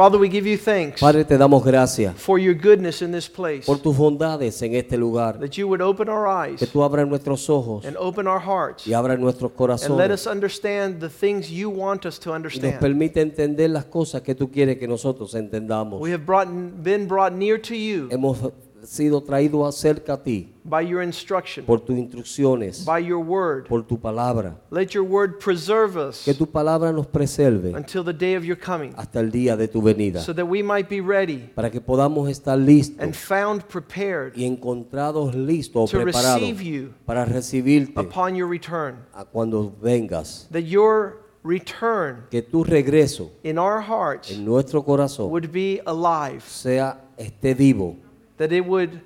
Father, we give you thanks Padre, te damos gracias for your goodness in this place. por tus bondades en este lugar. That you would open our eyes Que tú abras nuestros ojos and open our hearts y abras nuestros and let corazones us understand the things you want us to y nos understand. permite entender las cosas que tú quieres que nosotros entendamos. We have brought, been brought near to you Hemos sido traídos acerca a ti by your instruction, por tus instrucciones, by your word. por tu palabra. Let your word preserve us Que tu palabra nos preserve until the day of your coming hasta el día de tu venida, so that we might be ready para que podamos estar listos and found prepared y encontrados listos o to preparados receive you para recibirte upon your return. a cuando vengas. That your return Que tu regreso in our hearts en nuestro corazón would be alive. sea esté vivo, that it would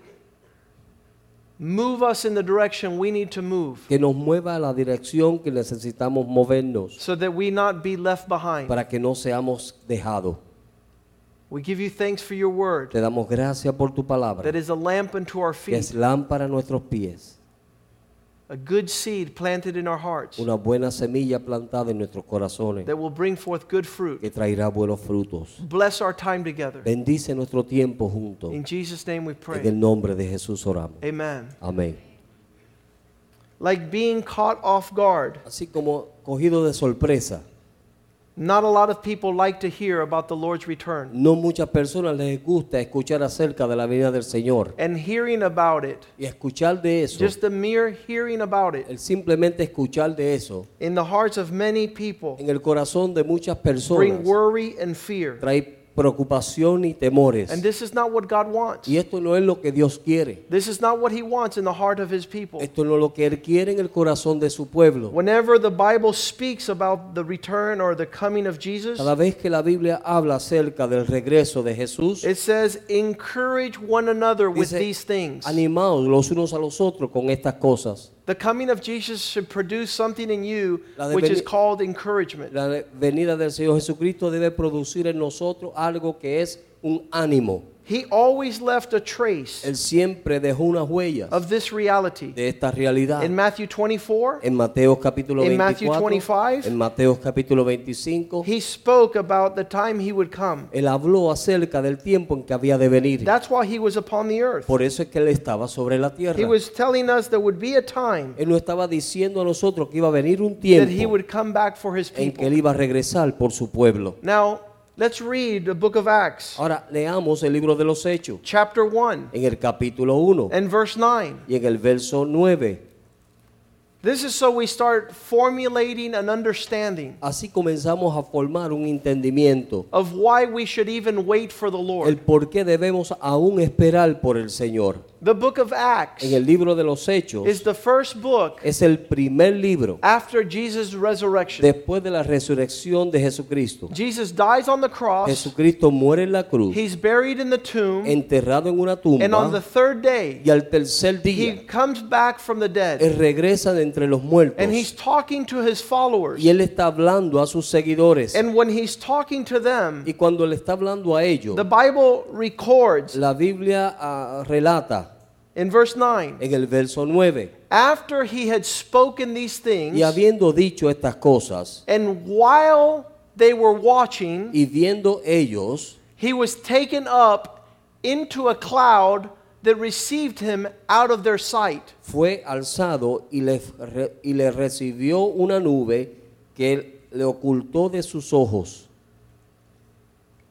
move us in the direction we need to move que nos mueva a la dirección que necesitamos movernos so that we not be left behind. para que no seamos dejados. We give you thanks for your word Te damos gracias por tu palabra, that is a lamp unto our que es feet, lámpara a nuestros pies, a good seed planted in our hearts una buena semilla plantada en nuestros corazones that will bring forth good fruit. que traerá buenos frutos. Bless our time together. Bendice nuestro tiempo juntos. In Jesus' name we En pray. el nombre de Jesús oramos. Amen. Amén. Like being caught off guard. Así como cogido de sorpresa, Not a lot of people like to hear about the Lord's return. no muchas personas les gusta escuchar acerca de la venida del Señor. And hearing about it, Y escuchar de eso, just the mere hearing about it, el simplemente escuchar de eso, in the hearts of many people, en el corazón de muchas personas. bring worry and fear. trae preocupación y temores. And this is not what God wants. Y esto no es lo que Dios quiere. This is not what He wants in the heart of His people. Esto no es lo que Él quiere en el corazón de su pueblo. Whenever the Bible speaks about the return or the coming of Jesus, Cada vez que la Biblia habla acerca del regreso de Jesús, it says, encourage one another with Dice, these things. animados los unos a los otros con estas cosas. The coming of Jesus should produce something in you which is called encouragement. La venida del Señor Jesucristo debe producir en nosotros algo que es un ánimo. He always left a trace Él siempre dejó unas huellas of this reality. de esta realidad. In Matthew 24, En Mateo capítulo In Matthew 24, 25, en Mateo capítulo 25, he spoke about the time he would come. él habló acerca del tiempo en que había de venir. That's why he was upon the earth. Por eso es que él estaba sobre la tierra. He was telling us there would be a time Él no estaba diciendo a nosotros que iba a venir un that he tiempo would come back for his en que él people. iba a regresar por su pueblo. Now, let's read the book of Acts, Ahora leamos el libro de los Hechos chapter 1 en el capítulo 1 and verse 9. y en el verso 9. This is so we start formulating an understanding Así comenzamos a formar un entendimiento of why we should even wait for the el Lord. por qué debemos aún esperar por el Señor. The book of Acts En el libro de los Hechos is the first book es el primer libro after Jesus' resurrection. después de la resurrección de Jesucristo. Jesus dies on the cross, Jesucristo muere en la cruz, he's buried in the tomb, enterrado en una and on the tumba third day, y al tercer he día comes back from the dead. él regresa de entre los muertos And he's talking to his followers. y él está hablando a sus seguidores. And when he's talking to them, Y cuando le está hablando a ellos, the Bible records la Biblia ah, relata in verse 9 en el verso 9, after he had spoken these things, y habiendo dicho estas cosas, and while they were watching, y viendo ellos, he was taken up into a cloud that received him out of their sight. fue alzado y le, y le recibió una nube que le ocultó de sus ojos.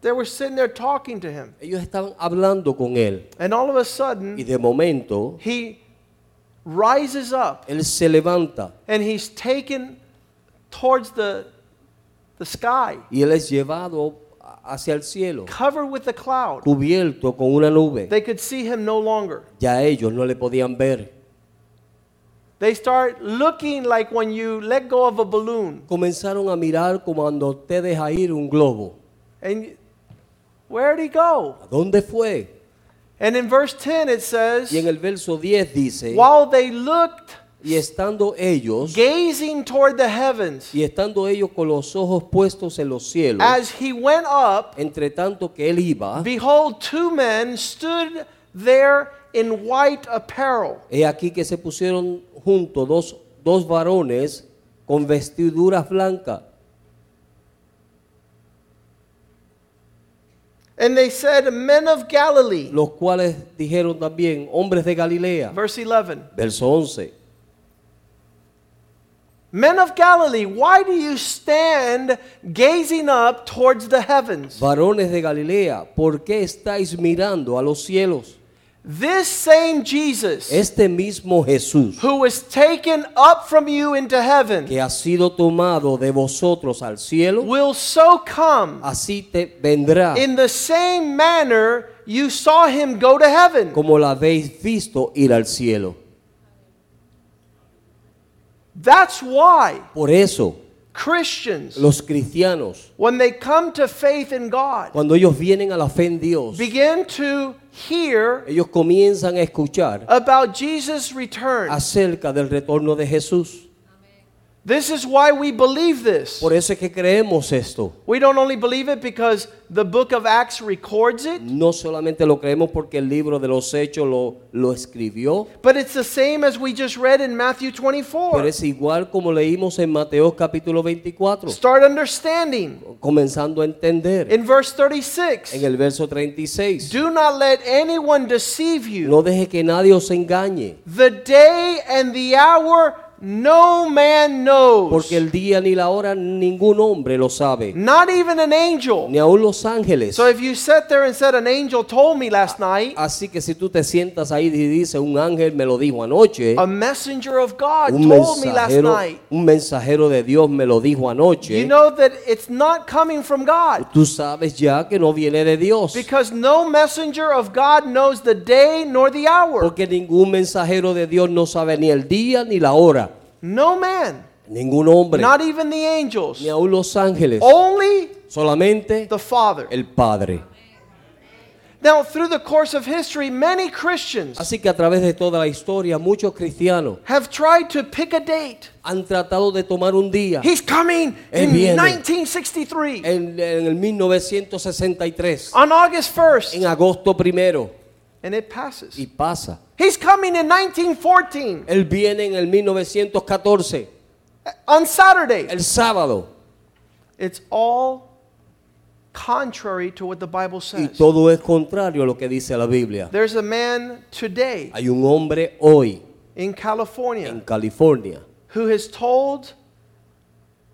They were sitting there talking to him. Ellos estaban hablando con él And all of a y sudden, de momento he rises up él se levanta and he's taken towards the, the sky, y él es llevado hacia el cielo, covered with the cloud. cubierto con una nube. They could see him no longer. Ya ellos no le podían ver. They start looking like when you let go of a balloon. Comenzaron a mirar como cuando usted deja ir un globo. And Where'd he go? ¿A dónde fue? And in verse 10 it says, Y en el verso 10 dice, while they looked, y estando ellos, gazing toward the heavens, y estando ellos con los ojos puestos en los cielos, as he went up, entre tanto que él iba, behold, two men stood there in white apparel. he aquí que se pusieron juntos dos, dos varones con vestiduras blancas. And they said, Men of Galilee. los cuales dijeron también, hombres de Galilea. Verse 11. Verso 11. Men of Galilee, why do you stand gazing up towards the heavens? Varones de Galilea, ¿por qué estáis mirando a los cielos? This same Jesus, Este mismo Jesús who was taken up from you into heaven, que ha sido tomado de vosotros al cielo, will so come así te vendrá in the same manner you saw him go to heaven. como la habéis visto ir al cielo. That's why Por eso, Christians, los cristianos, when they come to faith in God, cuando ellos vienen a la fe en Dios, begin to hear ellos comienzan a escuchar about Jesus' return. acerca del retorno de Jesús. This is why we believe this. Por eso es que creemos esto. We don't only believe it because the book of Acts records it, No solamente lo creemos porque el libro de los hechos lo, lo escribió, but it's the same as we just read in Matthew pero 24. es igual como leímos en Mateo capítulo 24, Start understanding. comenzando a entender In verse 36, en el verso 36. do not let anyone deceive you. No deje que nadie os engañe, The day and the hour no man knows, porque el día ni la hora ningún hombre lo sabe, not even an angel. ni aun los ángeles. So if you sat there and said, An angel told me last night, Así que si tú te sientas ahí y dices, un ángel me lo dijo anoche, a messenger of God un told me last night, un mensajero de Dios me lo dijo you anoche, know that it's not coming from God. tú sabes ya que no viene de Dios. Because no messenger of God knows the day nor the hour. Porque ningún mensajero de Dios no sabe ni el día ni la hora. No man, Ningún hombre, not even the angels, ni aun los ángeles. only Solamente the Father. el Padre. Now, through the course of history, many Christians Así que a través de toda la historia, muchos cristianos have tried to pick a date. han tratado de tomar un día He's coming Él in viene. 1963, en, en el 1963, on August 1st, en agosto primero, and it passes. y pasa. He's coming in 1914, Él viene en el 1914, on Saturday. el sábado, It's all contrary to what the Bible says. y todo es contrario a lo que dice la Biblia. There's a man today Hay un hombre hoy in en California California who has told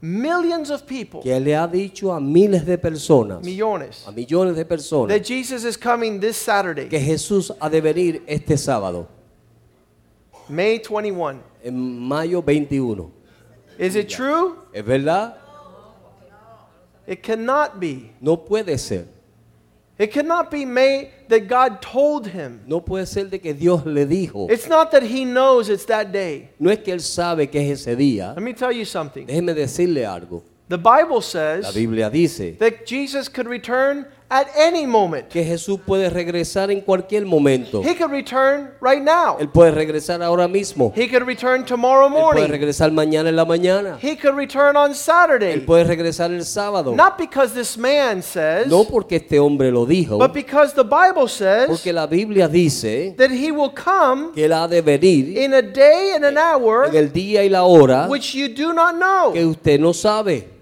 millions of people, que le ha dicho a miles de personas, millones, a millones de personas, that Jesus is coming this Saturday, que Jesús ha de venir este sábado, May 21. en mayo 21. Is it true? ¿Es verdad? It cannot be. No puede ser. It cannot be made that God told him. No puede ser de que Dios le dijo. It's not that he knows it's that day. No es que Él sabe que es ese día. Let me tell you something. Déjeme decirle algo. The Bible La says Biblia dice that Jesus could return at any moment. que Jesús puede regresar en cualquier momento. He could return right now. Él puede regresar ahora mismo. He could return tomorrow Él puede morning. regresar mañana en la mañana. He could return on Él Saturday. puede regresar el sábado. Not because this man says, No porque este hombre lo dijo, but because the Bible says porque la Biblia dice that he will come que Él ha de venir in a day and an hour en el día y la hora which you do not know. que usted no sabe.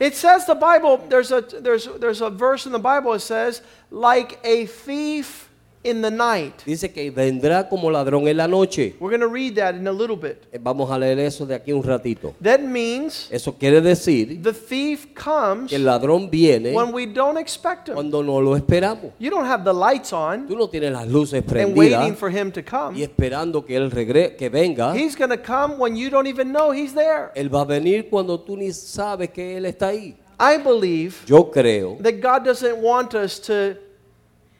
It says the Bible, there's a, there's, there's a verse in the Bible that says, like a thief in the night. Dice que vendrá como ladrón en la noche. We're going to read that in a little bit. Eh, Vamos a leer eso de aquí un ratito. That means Eso quiere decir the thief comes que el ladrón viene when we don't expect him. cuando no lo esperamos. You don't have the lights on Tú no tienes las luces and waiting prendidas for him to come. y esperando que él regre que venga. He's going to come when you don't even know he's there. Él va a venir cuando tú ni sabes que él está ahí. I believe Yo creo that God doesn't want us to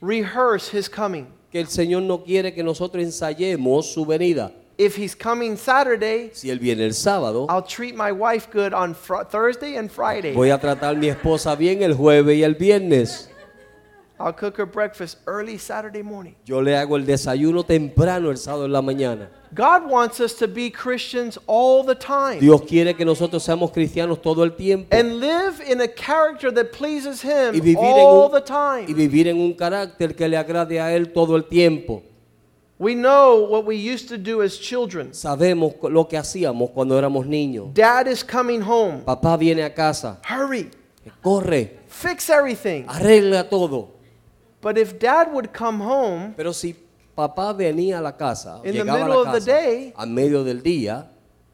rehearse his coming. que el Señor no quiere que nosotros ensayemos su venida. If he's coming Saturday, Si él viene el sábado, I'll treat my wife good on Thursday and Friday. voy a tratar a mi esposa bien el jueves y el viernes. I'll cook her breakfast early Saturday morning. Yo le hago el desayuno temprano el sábado en la mañana. God wants us to be Christians all the time Dios quiere que nosotros seamos cristianos todo el tiempo and live in a character that pleases Him y vivir, en all un, the y time. vivir en un carácter que le agrade a Él todo el tiempo. We know what we used to do as children. Sabemos lo que hacíamos cuando éramos niños. Dad is coming home. Papá viene a casa, Hurry, corre, fix everything. arregla todo. But if dad would come home, Pero si papá venía a la casa, In the llegaba a middle la of the casa day- a medio del día,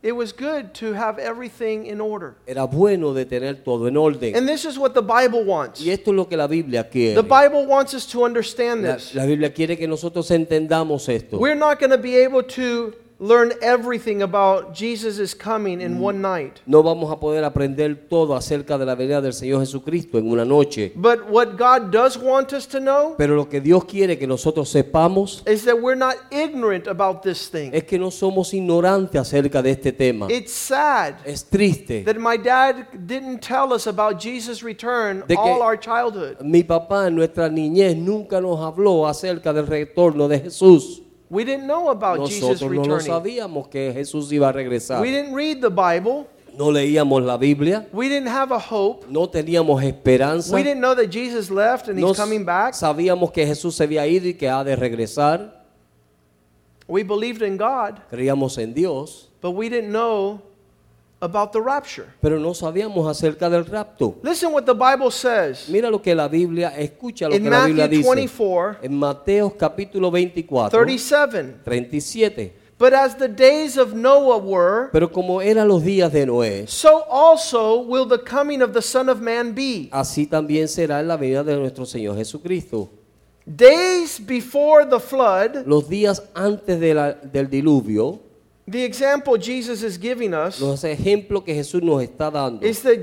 it was good to have everything in order. era bueno de tener todo en orden. And this is what the Bible wants. Y esto es lo que la Biblia quiere. The Bible wants us to understand La, this. la Biblia quiere que nosotros entendamos esto. We're not going to be able to learn everything about Jesus coming in one night. No vamos a poder aprender todo acerca de la venida del Señor Jesucristo en una noche. But what God does want us to know Pero lo que Dios quiere que nosotros sepamos is that we're not ignorant about this thing. es que no somos ignorantes acerca de este tema. It's sad Es triste. that my dad didn't tell us about Jesus' return De que- all our childhood. Mi papá en nuestra niñez nunca nos habló acerca del retorno de Jesús. We didn't know about Jesus Nosotros no lo returning. sabíamos que Jesús iba a regresar. We didn't read the Bible. No leíamos la Biblia, We didn't have a hope. no teníamos esperanza. We didn't know that Jesus left and No he's coming back. sabíamos que Jesús se había ido y que ha de regresar. We believed in God, Creíamos en Dios, but we didn't know about the rapture. pero no sabíamos acerca del rapto. Listen what the Bible says Mira lo que la Biblia, escucha lo in que la Biblia Matthew dice. 24 En Mateo capítulo 24, 37. 37. But as the days of Noah were, Pero como eran los días de Noé, so also will the coming of the Son of Man be. así también será en la venida de nuestro Señor Jesucristo. Days before the flood, Los días antes de la- del diluvio, the example Jesus is giving us los ejemplos que Jesús nos está dando is that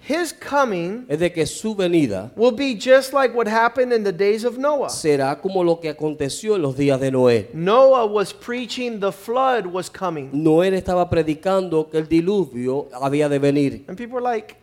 his coming es de que su venida will be just like what happened in the days of Noah. será como lo que aconteció en los días de Noé. Noah was preaching the flood was coming. Noé estaba predicando que el diluvio había de venir. And people were like,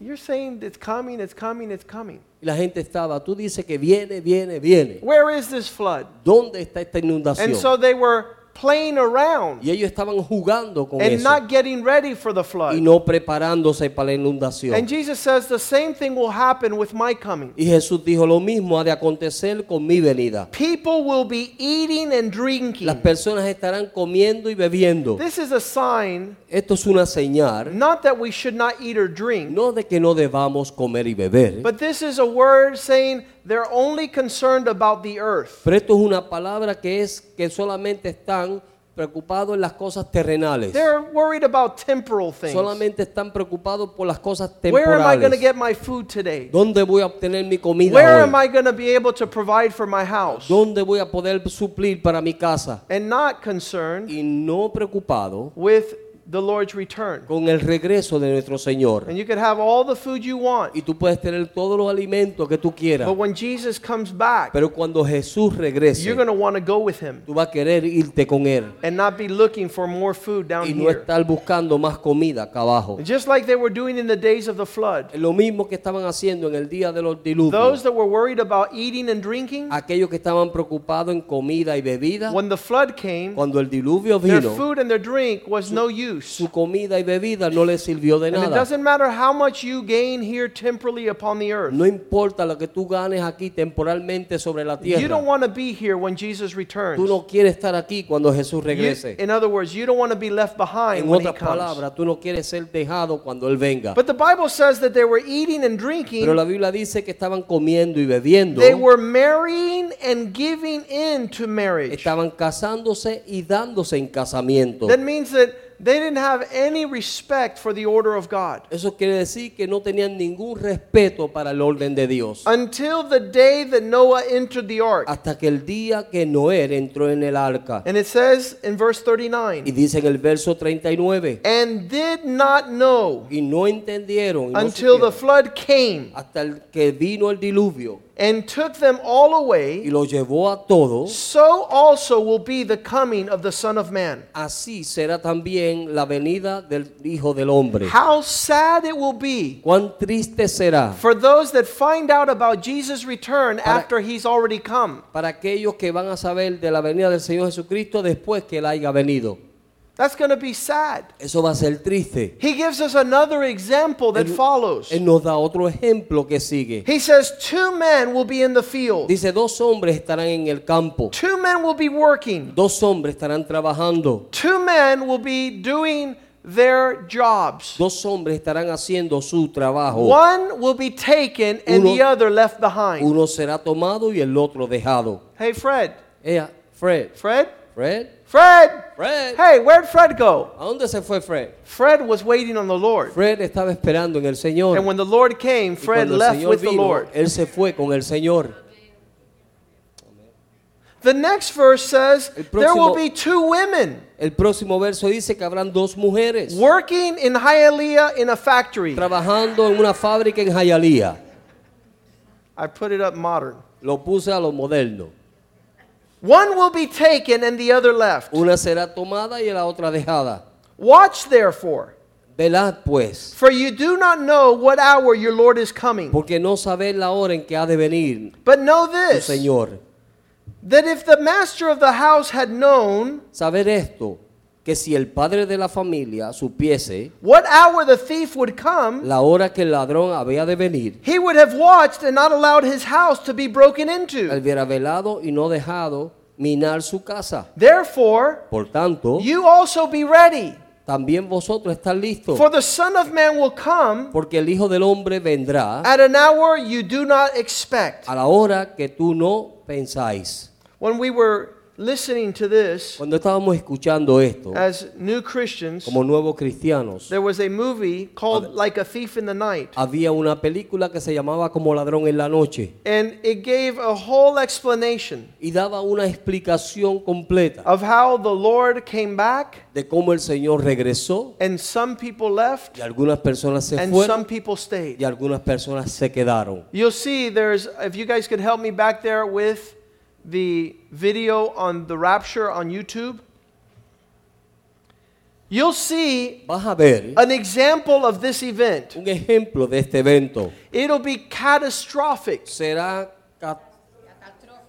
You're saying it's coming, it's coming, it's coming. Y la gente estaba, tú dices que viene, viene, viene. Where is this flood? ¿Dónde está esta inundación? And so they were playing around Y ellos estaban jugando con and eso not getting ready for the y flood. no preparándose para la inundación. And Jesus says the same thing will happen with my coming. Y Jesús dijo lo mismo ha de acontecer con mi venida. People will be eating and Las drinking. personas estarán comiendo y bebiendo. This is a sign Esto es una señal, not that we should not eat or drink, no de que no debamos comer y beber, but this is a word saying they're only concerned about the earth. pero esto es una palabra que es que solamente están preocupados en las cosas terrenales. They're worried about temporal things. Solamente están preocupados por las cosas Where am I going to temporales. get my food today? ¿Dónde voy a obtener mi comida Where hoy? am I going to be able to provide for my house? ¿Dónde voy a poder suplir para mi casa? And not concerned Y no preocupado with the Lord's return. con el regreso de nuestro Señor. And you could have all the food you want, Y tú puedes tener todos los alimentos que tú quieras. but when Jesus comes back, Pero cuando Jesús regrese, you're going to want to go with him tú vas a querer irte con Él. and not be looking for more food down Y no here. estar buscando más comida acá abajo. Just like they were doing in the days of the flood. Lo mismo que estaban haciendo en el día de los Those diluvios. that were worried about eating and drinking, Aquellos que estaban preocupados en comida y bebida. when the flood came, Cuando el diluvio their vino, food and their drink was no use. su comida y bebida no les sirvió de And it nada. doesn't matter how much you gain here temporally upon the earth. No importa lo que tú ganes aquí temporalmente sobre la You don't tierra. want to be here when Jesus returns. Tú no quieres estar aquí cuando Jesús You- regrese. in other words, you don't want to be left behind En when he otras comes. palabras, tú no quieres ser dejado cuando Él venga. But the Bible says that they were eating and drinking. Pero la Biblia dice que estaban comiendo y bebiendo. They were marrying and giving in to marriage. Estaban casándose y dándose en casamiento. That means that they didn't have any respect for the order of God. Eso quiere decir que no tenían ningún respeto para el orden de Dios. Until the day that Noah entered the ark. Hasta que el día que Noé entró en el arca. And it says in verse 39. Y 39, dice en el verso 39. and did not know Y no entendieron y no until the flood came hasta el que vino el diluvio and took them all y away, los llevó a todos, so also will be the coming of the Son of Man. así será también la venida del Hijo del Hombre. How sad it will be Cuán triste será for those that find out about Jesus' return after he's already come. para aquellos que van a saber de la venida del Señor Jesucristo después que Él haya venido. That's going to be sad. Eso va a ser triste. He gives us another example that Él- follows. Él nos da otro ejemplo que sigue. He says, Two men will be in the field, Dice, dos hombres estarán en el campo, two men will be working, dos hombres estarán trabajando, two men will be doing their jobs. dos hombres estarán haciendo su trabajo. One will be taken and Uno- the other left behind. Uno será tomado y el otro dejado. Hey, Fred. Ella, Fred, Fred? Fred, Fred! Fred. Hey, where'd Fred go? ¿A dónde se fue Fred? Fred was waiting on the Lord. Fred estaba esperando en el Señor. And when the Lord came, Fred left with the vino, Lord. Él se fue con el Señor. The next verse says, El There will próximo- be two women El próximo verso dice que habrán dos mujeres working in Hialeah in a factory. trabajando en una fábrica en Hialeah. I put it up modern. Lo puse a lo moderno. One will be taken and the other left. Una será tomada y la otra dejada. Watch therefore, Velad pues, for you do not know what hour your Lord is coming. porque no sabéis la hora en que ha de venir But know this Señor. that if the master of the house had known Saber esto, que si el padre de la familia supiese what hour the thief would come, la hora que el ladrón había de venir, he would have watched and not allowed his house to be broken into. él hubiera velado y no dejado minar su casa. Therefore, Por tanto, you also be ready, también vosotros listos, for the Son of Man will come porque el Hijo del Hombre vendrá at an hour you do not expect. a la hora que tú no pensáis. When we were listening to this Cuando estábamos escuchando esto, as new Christians, como nuevos cristianos, there was a movie called Like a Thief in the Night. había una película que se llamaba Como ladrón en la noche And it gave a whole explanation y daba una explicación completa of how the Lord came back de cómo el Señor regresó and some people left y algunas personas se and some fueron people stayed. y algunas personas se quedaron. You'll see there's, if you guys could help me back there with the video on the rapture on YouTube, you'll see Vas a ver an example of this event. un ejemplo de este evento. It'll be catastrophic. Será ca-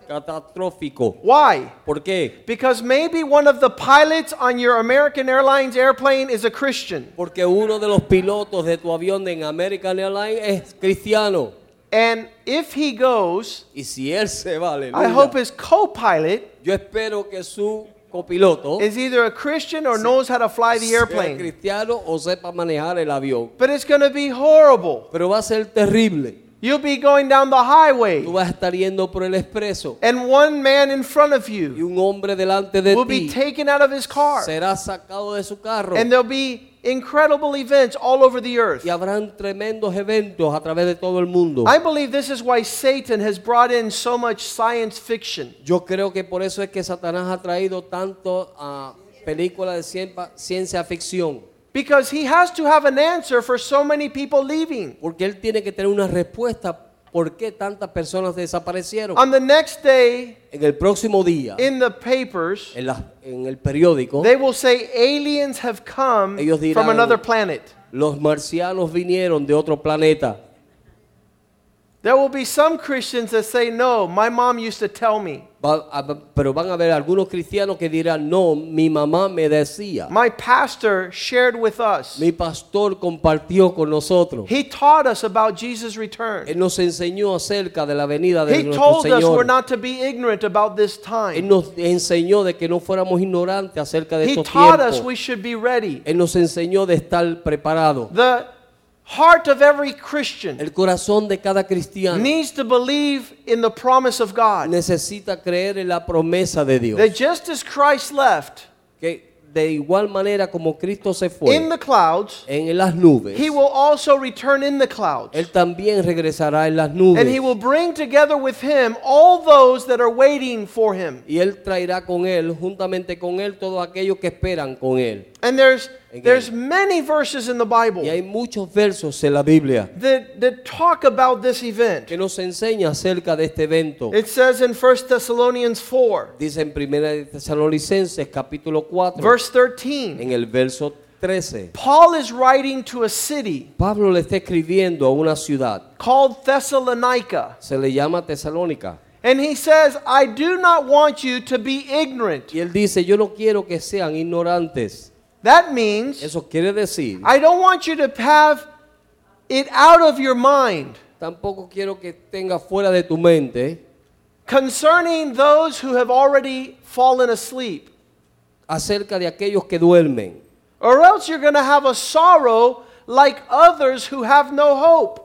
catastrófico. Why? ¿Por qué? Because maybe one of the pilots on your American Airlines airplane is a Christian. Porque uno de los pilotos de tu avión en American Airlines es cristiano. And if he goes, Y si él se va, I hope his co pilot yo espero que su copiloto is either a Christian or knows how to fly the airplane. cristiano o sepa manejar el avión. But it's going to be horrible. Pero va a ser terrible. You'll be going down the highway, Tú vas a estar yendo por el expreso and one man in front of y you un hombre delante de will be taken out of his car. será sacado de su carro. And there'll be incredible events all over the earth. Y habrán tremendos eventos a través de todo el mundo. I believe this is why Satan has brought in so much science fiction. Yo creo que por eso es que Satanás ha traído tanto a películas de cien- ciencia ficción. Because he has to have an answer for so many people leaving. Porque él tiene que tener una respuesta por qué tantas personas desaparecieron. On the next day, En el próximo día, in the papers, en, la- en el periódico, they will say aliens have come Ellos dirán- from another planet. los marcianos vinieron de otro planeta. There will be some Christians that say, No, my mom used to tell me. Pero van a haber algunos cristianos que dirán, no, mi mamá me decía, My pastor shared with us. mi pastor compartió con nosotros. He taught us about Jesus' return. Él nos enseñó acerca de la venida de He nuestro told us we're Señor. not to be ignorant about this Él time. nos enseñó de que no fuéramos ignorantes acerca de He estos taught us tiempos. we should be ready. Él nos enseñó de estar preparados. The heart of every Christian El corazón de cada cristiano needs to believe in the promise of God. necesita creer en la promesa de Dios. That just as Christ left Que de igual manera como Cristo se fue in the clouds, en las nubes, he will also return in the clouds. Él también regresará en las nubes. And he will bring together with him all those that are waiting for him. Y Él traerá con Él, juntamente con Él, todos aquellos que esperan con Él. And there's There's many verses in the Bible Y hay muchos versos en la Biblia that, that talk about this event. que nos enseña acerca de este evento. It says in 1 Thessalonians 4, Dice en 1 de Tesalonicenses capítulo 4, verse 13, en el verso 13. Paul is writing to a city Pablo le está escribiendo a una ciudad, called Thessalonica. se le llama Tesalónica. And he says, I do not want you to be ignorant. Y él dice, yo no quiero que sean ignorantes. That means Eso quiere decir, I don't want you to have it out of your mind tampoco quiero que tenga fuera de tu mente concerning those who have already fallen asleep. acerca de aquellos que duermen, Or else you're going to have a sorrow like others who have no hope.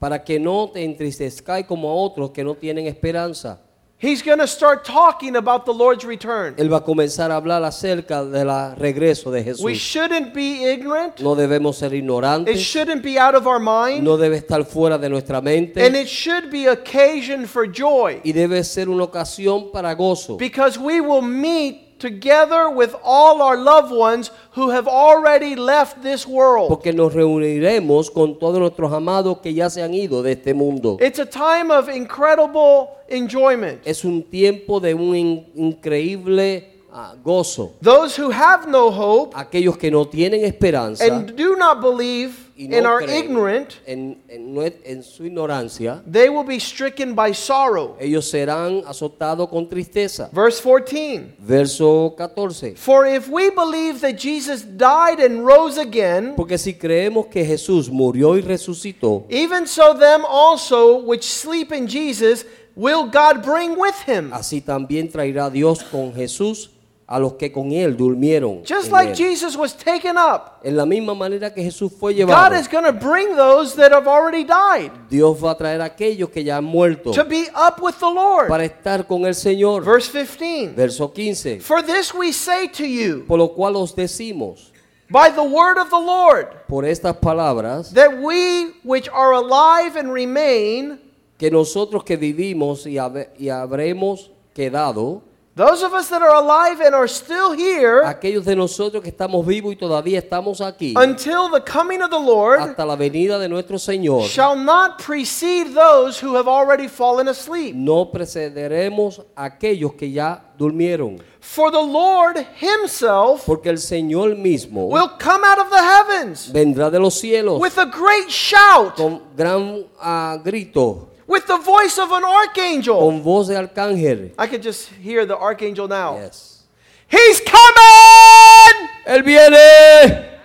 para que no te entristezcáis como a otros que no tienen esperanza. He's going to start talking about the Lord's return. Él va a comenzar a hablar acerca del regreso de We shouldn't be ignorant. No debemos ser It shouldn't be out of our mind. no debe estar fuera de nuestra And it should be occasion for joy. y debe ser una ocasión para gozo. Because we will meet together with all our loved ones who have already left this world. Porque nos reuniremos con todos nuestros amados que ya se han ido de este mundo. It's a time of incredible enjoyment. Es un tiempo de un in- increíble ah, gozo. Those who have no hope Aquellos que no tienen esperanza and do not believe y and are creen ignorant, en, en nue- en su ignorancia, they will be stricken by sorrow. ellos serán azotados con tristeza. Verse 14. Verso 14. For if we believe that Jesus died and rose again, Porque si creemos que Jesús murió y resucitó, even so them also which sleep in Jesus will God bring with him. así también traerá Dios con Jesús a los que con él durmieron. Just like él. Jesus was taken up, En la misma manera que Jesús fue God llevado, is going to bring those that have already died Dios va a traer a aquellos que ya han muerto to be up with the Lord. para estar con el Señor. Verse 15. Verso 15. For this we say to you Por lo cual os decimos, by the word of the Lord, por estas palabras, that we which are alive and remain, que nosotros que vivimos y habremos quedado, those of us that are alive and are still here aquellos de nosotros que estamos vivos y todavía estamos aquí, until the coming of the Lord, hasta la venida de nuestro Señor, shall not precede those who have already fallen asleep. no precederemos a aquellos que ya durmieron, For the Lord himself porque el Señor mismo will come out of the heavens vendrá de los cielos with a great shout, con gran ah, grito, with the voice of an archangel. con voz de arcángel. I could just hear the archangel now. Yes. He's coming! Él viene.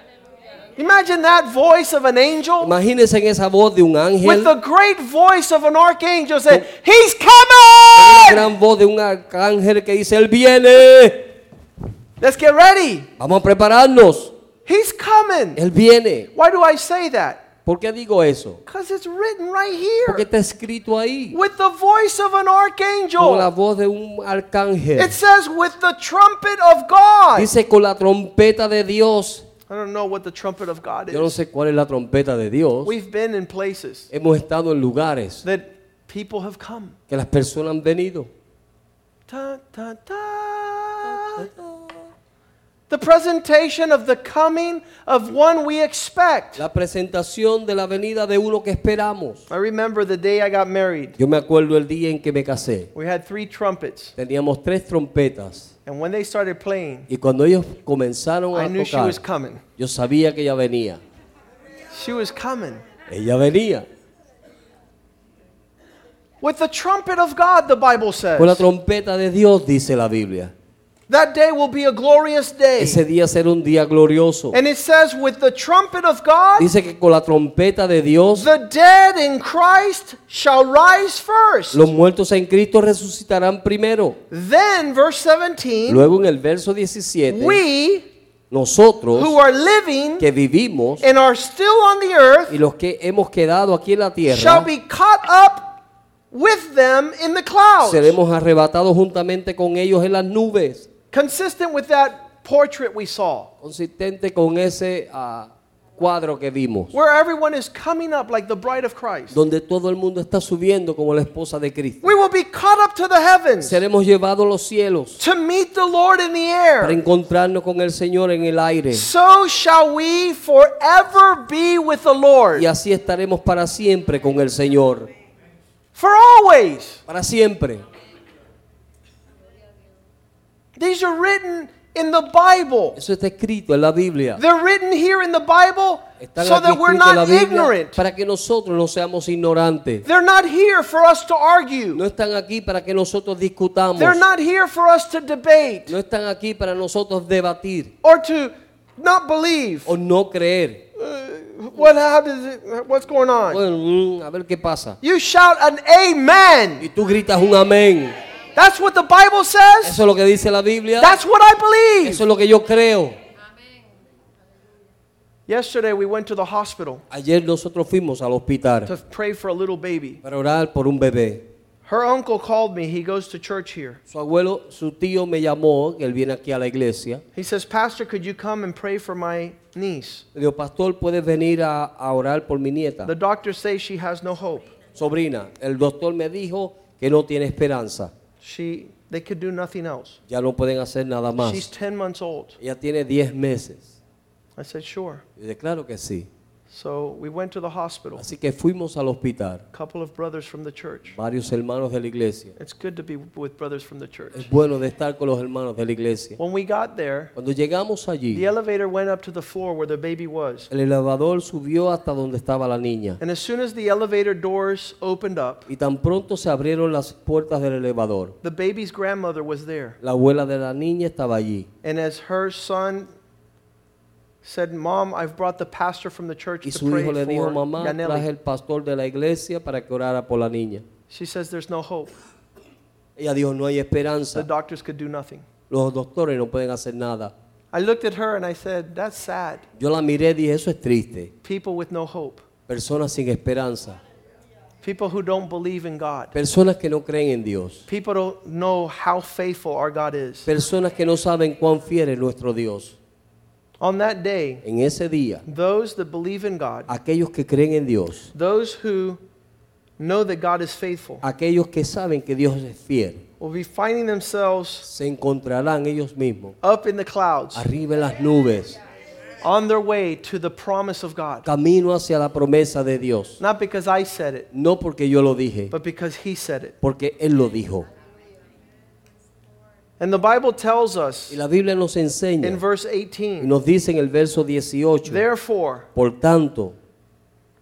Imagine that voice of an angel Imagínense en esa voz de un ángel, with the great voice of an archangel saying, He's coming! gran voz de un arcángel que dice, Él viene. Let's get ready. Vamos a prepararnos. He's coming. Él viene. Why do I say that? ¿Por qué digo eso? Because it's written right here. Porque está escrito ahí. with the voice of an archangel. Con la voz de un arcángel. It says, with the trumpet of God. Dice con la trompeta de Dios. I don't know what the trumpet of God Yo no is. sé cuál es la trompeta de Dios. We've been in places Hemos estado en lugares that people have come. que las personas han venido. Ta, ta, ta. The presentation of the coming of one we expect. La presentación de la venida de uno que esperamos. I remember the day I got married. Yo me acuerdo el día en que me casé. We had three trumpets. Teníamos tres trompetas. And when they started playing, Y cuando ellos comenzaron I a knew she tocar, was coming. yo sabía que ella venía. She was coming. Ella venía. With the trumpet of God, the Bible Con la says. trompeta de Dios, dice la Biblia. That day will be a glorious day. Ese día será un día glorioso. And it says, with the trumpet of God, Dice que con la trompeta de Dios, the dead in Christ shall rise first. los muertos en Cristo resucitarán primero. Then, verse 17, Luego en el verso 17, we nosotros who are living que vivimos and are still on the earth y los que hemos quedado aquí en la shall tierra, be caught up with them in the clouds. seremos arrebatados juntamente con ellos en las nubes. Consistent with that portrait we saw. Consistente con ese ah, cuadro que vimos, where everyone is coming up like the bride of Christ. donde todo el mundo está subiendo como la esposa de Cristo. We will be caught up to the heavens Seremos llevados a los cielos to meet the Lord in the para air. encontrarnos con el Señor en el aire. So shall we forever be with the Lord. Y así estaremos para siempre con el Señor. For always. Para siempre. These are written in the Bible. Eso está escrito en la Biblia. They're written here in the Bible Están so that we're escrito en la not ignorant. para que nosotros no seamos ignorantes. They're not here for us to argue. No están aquí para que nosotros discutamos. They're not here for us to debate No están aquí para nosotros debatir or to not believe. o no creer. Uh, what how does it, what's going on? Bueno, mm, a ver qué pasa. You shout an amen. Y tú gritas un amén. That's what the Bible says. Eso es lo que dice la Biblia. That's what I believe. Eso es lo que yo creo. Yesterday we went to the hospital Ayer nosotros fuimos al hospital. to pray for a little baby. para orar por un bebé. Her uncle called me. He goes to church here. Su abuelo, su tío me llamó, que él viene aquí a la iglesia. He says, "Pastor, could you come and pray for my niece? Le digo, pastor, ¿puedes venir a, a orar por mi nieta? The doctor says she has no hope. Sobrina, el doctor me dijo que no tiene esperanza. She they could do nothing else. Ya no pueden hacer nada She's 10 months old." Ella tiene 10 meses. I said, "Sure." Y dije, claro que sí. So we went to the hospital. Así que fuimos al hospital. A couple of brothers from the church. Varios hermanos de la iglesia. It's good to be with brothers from the church. Es bueno de estar con los hermanos de la iglesia. When we got there, Cuando llegamos allí, the elevator went up to the floor where the baby was. el elevador subió hasta donde estaba la niña. And as soon as the elevator doors opened up, Y tan pronto se abrieron las puertas del elevador. the baby's grandmother was there. La abuela de la niña estaba allí. And as her son said, Mom, I've brought the pastor from the church Y to su pray hijo le dijo, for mamá, traje Yaneli. el pastor de la iglesia para que orara por la niña. She says, There's no hope. Ella dijo, no hay The esperanza. doctors could do nothing. Los doctores no pueden hacer nada. I looked at her and I said, That's sad. Yo la miré y dije, eso es triste. People with no hope. Personas sin esperanza. People who don't believe in God. Personas que no creen en Dios. People don't know how faithful our God is. Personas que no saben cuán fiel es nuestro Dios. On that day, En ese día, those that believe in God, aquellos que creen en Dios, those who know that God is faithful, aquellos que saben que Dios es fiel, will be finding themselves se encontrarán ellos mismos up in the clouds arriba en las nubes, on their way to the promise of God. camino hacia la promesa de Dios. Not because I said it, No porque yo lo dije, but because He said it. porque Él lo dijo. And the Bible tells us Y la Biblia nos in enseña verse y 18, nos dice en el verso 18, therefore, por tanto,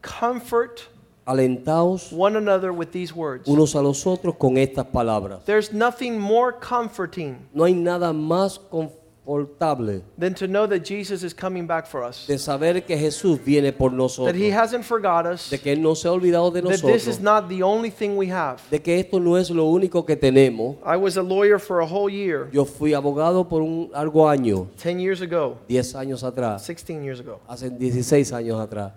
comfort alentaos one another with these words. unos a los otros con estas palabras. There's nothing more comforting No hay nada más confortable than to know that Jesus is coming back for us, de saber que Jesús viene por nosotros, that He hasn't forgot us, de que Él no se ha olvidado de that this nosotros, is not the only thing we have. de que esto no es lo único que tenemos. I was a lawyer for a whole year, Yo fui abogado por un largo año, 10 years ago, 10 años atrás, 16 years ago. hace 16 años atrás.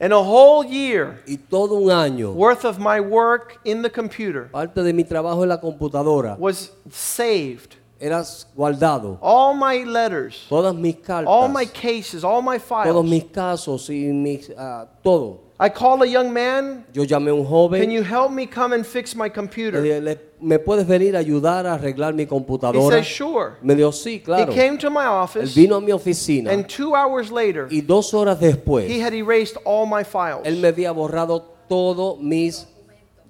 And a whole year Y todo un año, worth of my work in the computer parte de mi trabajo en la computadora, was saved. Era guardado. All my letters, Todas mis all my cartas, cases, all my todos files. mis casos y mis, ah, todo. I called a young man, Yo llamé a un can joven, you help me come and fix my le computer? dije, "Le- ¿me puedes venir a ayudar a arreglar mi He computadora? said, sure. Me dijo, sí, He claro. came to my Él office, vino a mi oficina and two hours later, y dos horas después, he had erased all my files. él me había borrado todos mis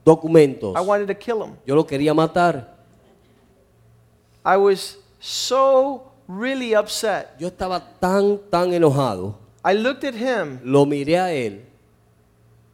documentos. I wanted to kill him. Yo lo quería matar. I was so really upset. Yo estaba tan, tan enojado. I looked at him, Lo miré a él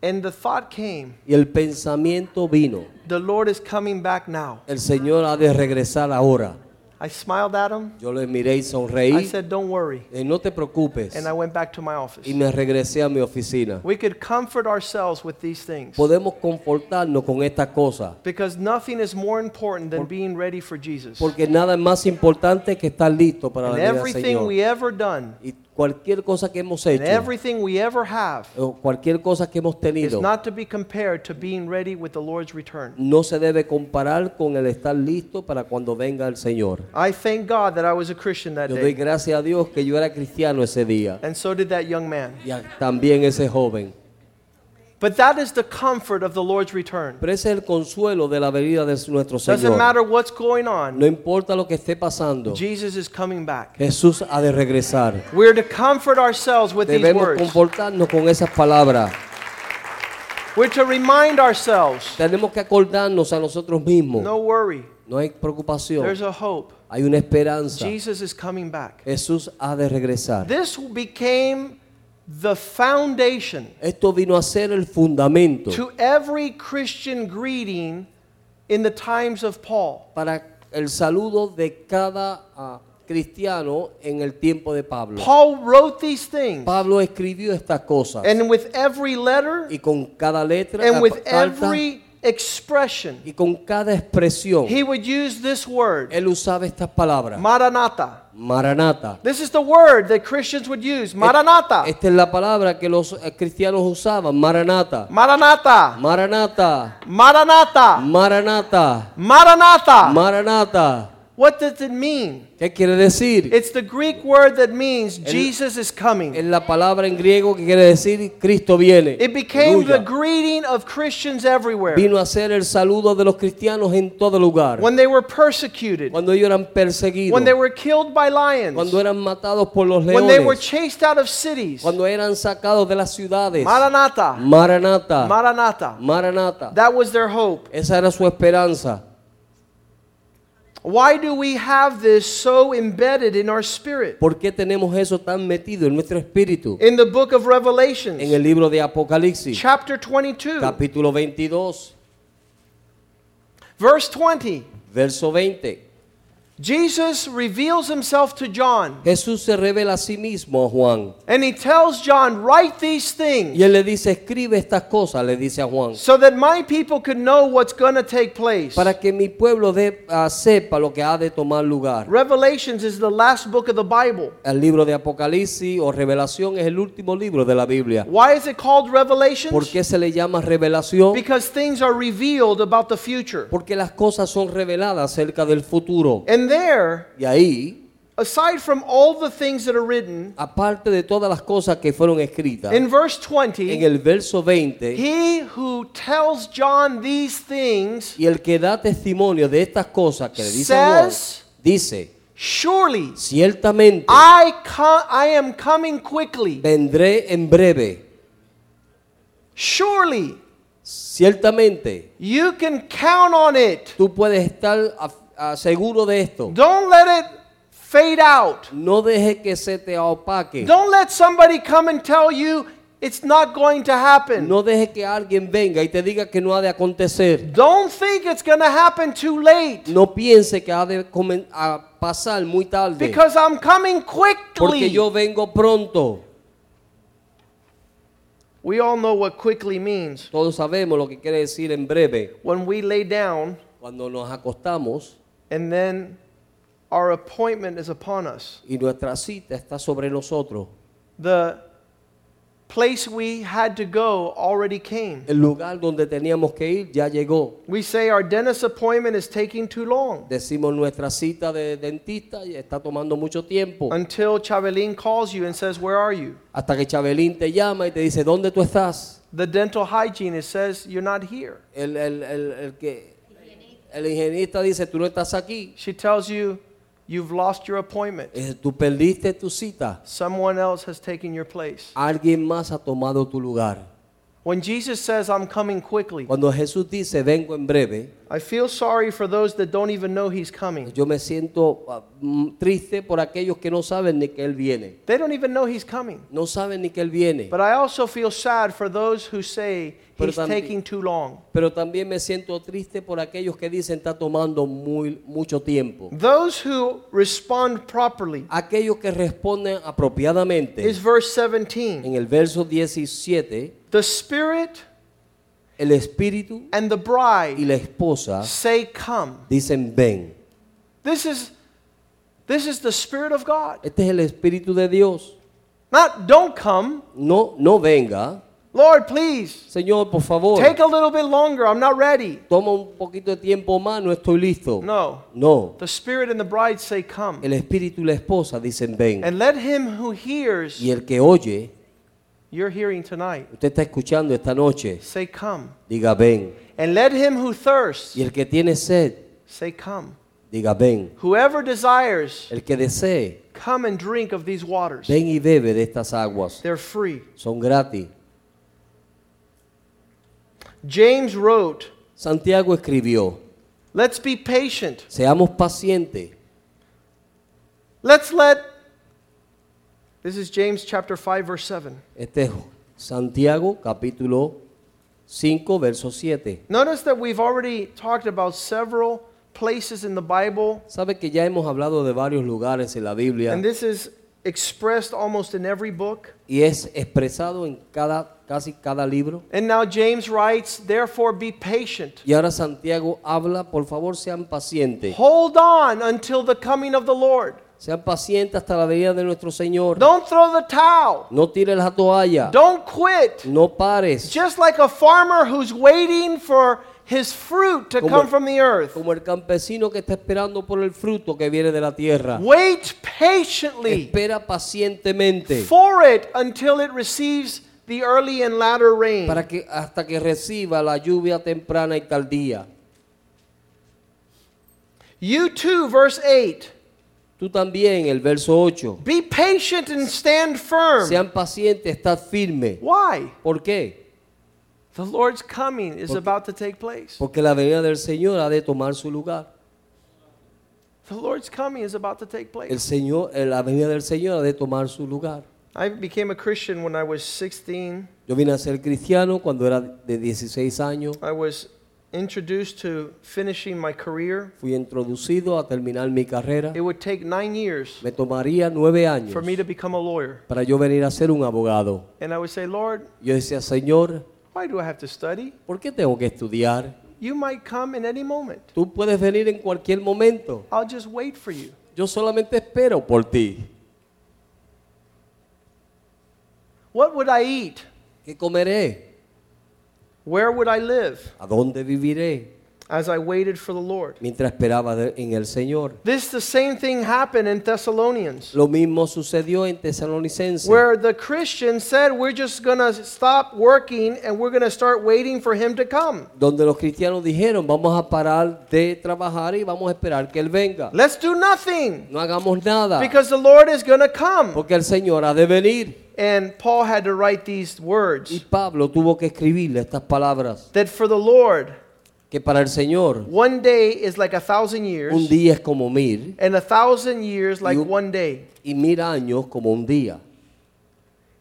and the thought came y el pensamiento vino. the Lord is coming back now. El Señor ha de regresar ahora. I smiled at him. Yo le miré y I sonreí. I said, Don't worry. Eh, no te preocupes. And I went back to my office. Y me regresé a mi oficina. We could comfort ourselves with these things Podemos confortarnos con esta cosa. because nothing is more important than being ready for Jesus. Porque nada es más importante que estar listo para la And venida del everything we ever done Y Cualquier cosa que hemos and hecho, everything we ever have o cualquier cosa que hemos is tenido, not to be compared to being ready with the Lord's return. no se debe comparar con el estar listo para cuando venga el Señor. I thank God that I was a Christian that Yo doy day, gracias a Dios que yo era cristiano ese día and so did that young man. y a- también ese joven. But that is the comfort of the Lord's return. Pero ese es el consuelo de la venida de nuestro Doesn't Señor. matter what's going on, No importa lo que esté pasando, Jesus is coming back. Jesús ha de regresar. We're to comfort ourselves with these Debemos words. comportarnos con esas palabras. We're to remind ourselves Tenemos que acordarnos a nosotros mismos. no worry, No hay preocupación. there's a hope. Hay una esperanza. Jesus is coming back. Jesús ha de regresar. This became the foundation Esto vino a ser el fundamento to every Christian greeting in the times of Paul. para el saludo de cada ah, cristiano en el tiempo de Pablo. Paul wrote these things, Pablo escribió estas cosas and with every letter y con cada letra and with carta, every expression, y con cada expresión he would use this word, él usaba estas palabras. Maranatha. Maranata. This is the word that Christians would use, Maranatha. Esta es la palabra que los eh, cristianos usaban. Maranata. Maranatha. Maranata. Maranatha. Maranata. Maranatha. Maranata. What does it mean? ¿Qué quiere decir? It's the Greek word that means Jesus is coming. Es la palabra en griego que quiere decir Cristo viene. It became the Aleluya. greeting of Christians everywhere. Vino a ser el saludo de los cristianos en todo lugar. When they were persecuted, Cuando ellos eran perseguidos. when they were killed by lions, Cuando eran matados por los when they were leones. chased out of cities. Cuando eran sacados de las ciudades. Maranatha. Maranata. Maranatha. Maranata. That was their hope. Esa era su esperanza. Why do we have this so embedded in our spirit? ¿Por qué tenemos eso tan metido en nuestro espíritu? In the book of En Revelations, el libro de Apocalipsis, chapter 22, capítulo 22, verse 20, verso 20. Jesus reveals himself to John Jesús se revela a sí mismo a Juan. and he tells John, Write these things Y él le dice, escribe estas cosas, le dice a Juan. so that my people could know what's going to take place. Para que mi pueblo de- ah, sepa lo que ha de tomar lugar. Revelations is the last book of the Bible. El libro de Apocalipsis o Revelación es el último libro de la Biblia. Why is it called ¿Por Revelations? qué se le llama revelación? Because things are revealed about the future. Porque las cosas son reveladas acerca del futuro. And there, Y ahí, aside from all the things that are written, aparte de todas las cosas que fueron escritas, in verse en 20, el verso 20, he who tells John these things y el que da testimonio de estas cosas que le dice a Juan, dice, Surely ciertamente I, I am coming quickly. vendré en breve, Surely ciertamente you can count on it. tú puedes estar seguro de esto. Don't let it fade out. No deje que se te opaque. Don't let somebody come and tell you it's not going to happen. No deje que alguien venga y te diga que no ha de acontecer. Don't think it's going to happen too late No piense que ha de pasar muy tarde. because I'm coming Porque quickly. yo vengo pronto. We all know what quickly means. Todos sabemos lo que quiere decir en breve. When we lay down Cuando nos acostamos and then our appointment is upon us. y nuestra cita está sobre nosotros. The place we had to go already came. El lugar donde teníamos que ir ya llegó. We say our dentist appointment is taking too long Decimos nuestra cita de dentista y está tomando mucho tiempo. until Chabelin calls you and says, Where are you? Hasta que Chabelín te llama y te dice, ¿dónde tú estás? The dental hygienist says, You're not here. El, el, el, el que, el higienista dice, tú no estás aquí. She tells you, You've lost your appointment. Eh, Tú perdiste tu cita. Someone else has taken your place. Alguien más ha tomado tu lugar. When Jesus says, I'm coming quickly, Cuando Jesús dice, vengo en breve, I feel sorry for those that don't even know He's coming. yo me siento mm, triste por aquellos que no saben ni que Él viene. They don't even know He's coming. No saben ni que Él viene. But I also feel sad for those who say Pero He's también- taking too long. Pero también me siento triste por aquellos que dicen está tomando muy, mucho tiempo. Those who respond properly Aquellos que responden apropiadamente. is verse 17. En el verso 17, The Spirit el espíritu and the y bride la esposa say, Come. dicen ven. This is, this is the Spirit of God. Este es el espíritu de Dios. Not don't come. No, no venga. Lord, please. Señor, por favor, Take a little bit longer. I'm not ready. toma un poquito de tiempo más, no estoy listo. No. No. The Spirit and the bride say, Come. El espíritu y la esposa dicen ven. And let him who hears, Y el que oye, you're hearing tonight, usted está escuchando esta noche, say, Come. diga ven. And let him who thirsts, Y el que tiene sed, say, Come. diga ven. Whoever desires, El que desee, come and drink of these waters. ven y bebe de estas aguas. They're free. Son gratis. James wrote, Santiago escribió, Let's be patient. seamos pacientes. Let's let. This is James chapter 5, verse 7. Este es Santiago capítulo 5, verso 7. Notice that we've already talked about several places in the Bible, Sabe que ya hemos hablado de varios lugares en la Biblia and this is expressed almost in every book. y es expresado en cada, casi cada libro. And now James writes, Therefore be patient. Y ahora Santiago habla, por favor sean pacientes. Hold on until the coming of the Lord. Sean pacientes hasta la venida de nuestro Señor. Don't throw the towel. No tires la toalla. Don't quit. No pares. Just like a farmer who's waiting for his fruit to Como- come from the earth. Como el campesino que está esperando por el fruto que viene de la tierra. Wait patiently Espera pacientemente for it until it receives the early and latter rain. para que hasta que reciba la lluvia temprana y tardía. You too, verse 8. Tú también, el verso 8. Be patient and stand firm. Sean pacientes, estad firme. Why? ¿Por qué? The Lord's coming is Porque- about to take place. Porque la venida del Señor ha de tomar su lugar. The Lord's coming is about to take El place. Señor, eh, la venida del Señor ha de tomar su lugar. I became a Christian when I was 16. Yo vine a ser cristiano cuando era de 16 años. I was introduced to finishing my career. Fui introducido a terminar mi carrera. It would take nine years Me tomaría nueve años for me to become a lawyer. para yo venir a ser un abogado. And I would say, Lord, Yo decía, Señor, why do I have to study? ¿por qué tengo que estudiar? You might come in any moment. Tú puedes venir en cualquier momento. I'll just wait for you. Yo solamente espero por ti. What would I eat? ¿Qué comeré? Where would I live ¿A dónde viviré? As I waited for the Lord? Mientras esperaba de- en el Señor. This the same thing happened in Thessalonians, Lo mismo sucedió en Tesalonicense. where the Christians said, We're just going to stop working and we're going to start waiting for him to come. donde los cristianos dijeron, vamos a parar de trabajar y vamos a esperar que Él venga. Let's do nothing No hagamos nada, because the Lord is going to come. porque el Señor ha de venir. And Paul had to write these Y words Pablo tuvo que escribirle estas palabras, that for the Lord, que para el Señor one day is like a thousand un years, día es como mil and a thousand years like un- one day. y mil años como un día.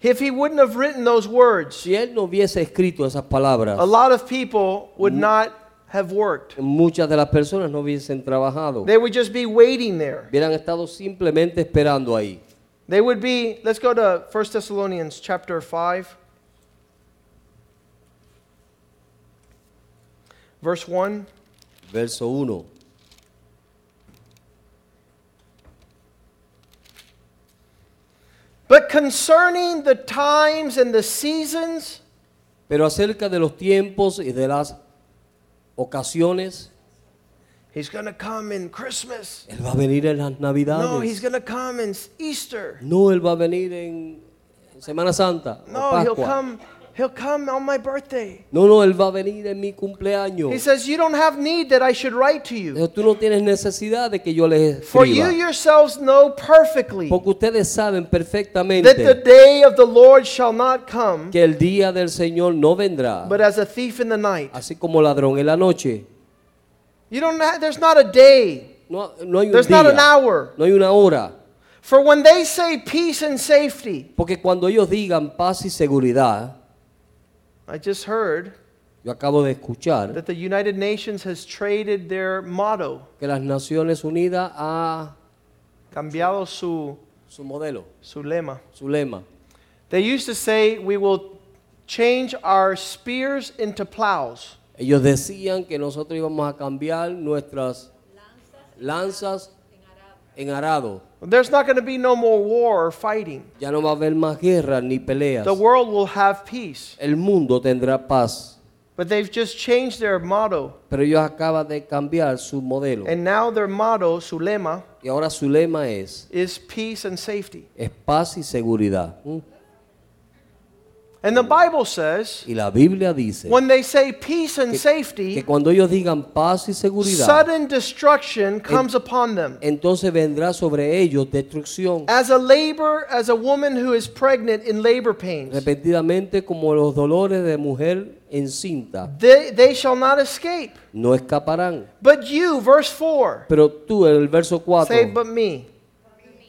If he wouldn't have written those words, Si Él no hubiese escrito esas palabras, a lot of people would not have worked. muchas de las personas no hubiesen trabajado. They would just be waiting there. Hubieran estado simplemente esperando ahí. They would be, let's go to 1 Thessalonians chapter 5, verse 1. Verso 1. But concerning the times and the seasons, Pero acerca de los tiempos y de las ocasiones, he's going to come in Christmas. Él va a venir en las No, he's Navidades. going to come in Easter. No, Él va a venir en Semana Santa o No, he'll Pascua. come he'll come on my birthday. No, no, Él va a venir en mi cumpleaños. He says you don't have need that I should write to you. Dijo, Tú no tienes necesidad de que yo les For you escriba. yourselves know perfectly Porque ustedes saben that the perfectamente day of the Lord shall not come que el día del Señor no vendrá, but as a thief in the night. así como ladrón en la noche. You don't ha- there's not a day. No, no hay un There's not an día, hour. no hay una hora. For when they say peace and safety, Porque cuando ellos digan paz y seguridad, I just heard yo acabo de escuchar that the United Nations has traded their motto, que las Naciones Unidas ha cambiado su su modelo, su lema. su lema. They used to say we will change our spears into plows. Ellos decían que nosotros íbamos a cambiar nuestras lanzas en arado. There's not going to be no more war or fighting. Ya no va a haber más guerra ni peleas. The world will have peace. El mundo tendrá paz. But they've just changed their motto. Pero ellos acaban de cambiar su modelo. And now their motto, su lema, Y ahora su lema es, is peace and safety. es paz y seguridad. ¿Mm? And the Bible says Y la Biblia dice when they say peace and que safety, cuando ellos digan paz y seguridad, sudden destruction comes upon them. entonces vendrá sobre ellos destrucción. As a labor, as a woman who is pregnant in labor pains, Repentinamente como los dolores de mujer encinta, they, they shall not escape. no escaparán. But you, verse 4, Pero tú el verso 4, say, but me.